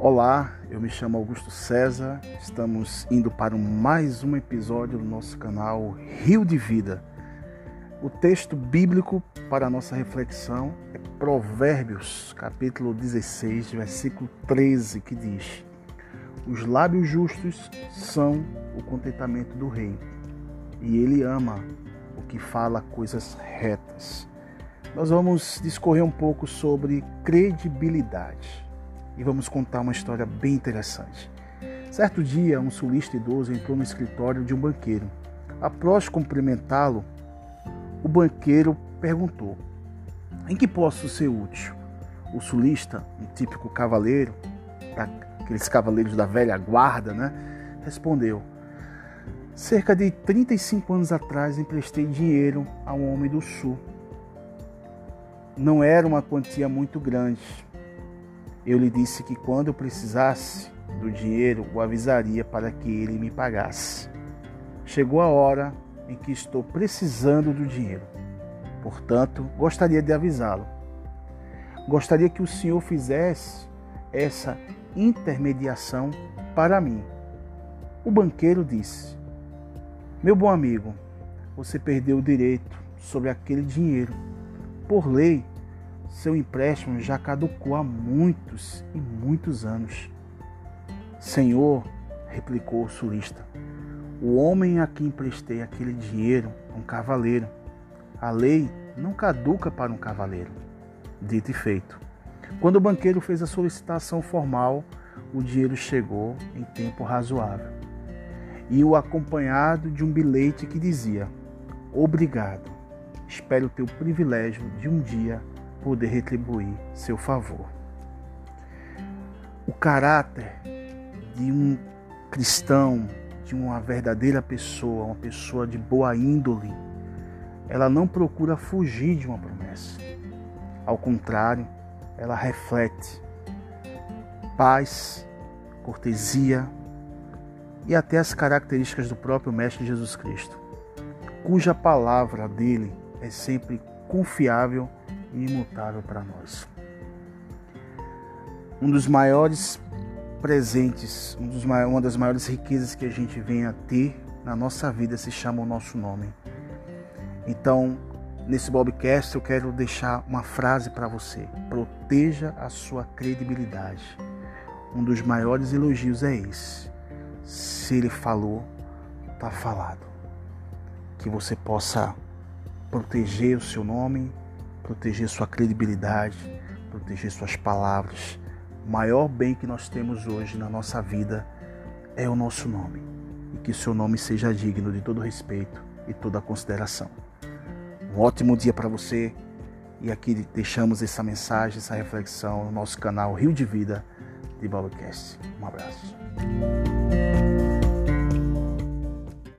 Olá, eu me chamo Augusto César. Estamos indo para mais um episódio do nosso canal Rio de Vida. O texto bíblico para a nossa reflexão é Provérbios, capítulo 16, versículo 13, que diz: Os lábios justos são o contentamento do rei, e ele ama o que fala coisas retas nós vamos discorrer um pouco sobre credibilidade e vamos contar uma história bem interessante. Certo dia, um sulista idoso entrou no escritório de um banqueiro. Após cumprimentá-lo, o banqueiro perguntou: Em que posso ser útil? O sulista, um típico cavaleiro, aqueles cavaleiros da velha guarda, né, respondeu: Cerca de 35 anos atrás emprestei dinheiro a um homem do sul não era uma quantia muito grande. Eu lhe disse que quando eu precisasse do dinheiro, o avisaria para que ele me pagasse. Chegou a hora em que estou precisando do dinheiro. Portanto, gostaria de avisá-lo. Gostaria que o senhor fizesse essa intermediação para mim. O banqueiro disse: Meu bom amigo, você perdeu o direito sobre aquele dinheiro por lei, seu empréstimo já caducou há muitos e muitos anos. Senhor, replicou o sulista, o homem a quem emprestei aquele dinheiro um cavaleiro. A lei não caduca para um cavaleiro. Dito e feito. Quando o banqueiro fez a solicitação formal, o dinheiro chegou em tempo razoável. E o acompanhado de um bilhete que dizia: Obrigado espere o teu privilégio de um dia poder retribuir seu favor. O caráter de um cristão, de uma verdadeira pessoa, uma pessoa de boa índole, ela não procura fugir de uma promessa. Ao contrário, ela reflete paz, cortesia e até as características do próprio Mestre Jesus Cristo, cuja palavra dele é sempre confiável e imutável para nós. Um dos maiores presentes, um dos, uma das maiores riquezas que a gente vem a ter na nossa vida se chama o nosso nome. Então, nesse Bobcast eu quero deixar uma frase para você: proteja a sua credibilidade. Um dos maiores elogios é esse. Se ele falou, está falado. Que você possa proteger o seu nome, proteger sua credibilidade, proteger suas palavras. O maior bem que nós temos hoje na nossa vida é o nosso nome. E que seu nome seja digno de todo respeito e toda consideração. Um ótimo dia para você. E aqui deixamos essa mensagem, essa reflexão no nosso canal Rio de Vida de Biblecast. Um abraço.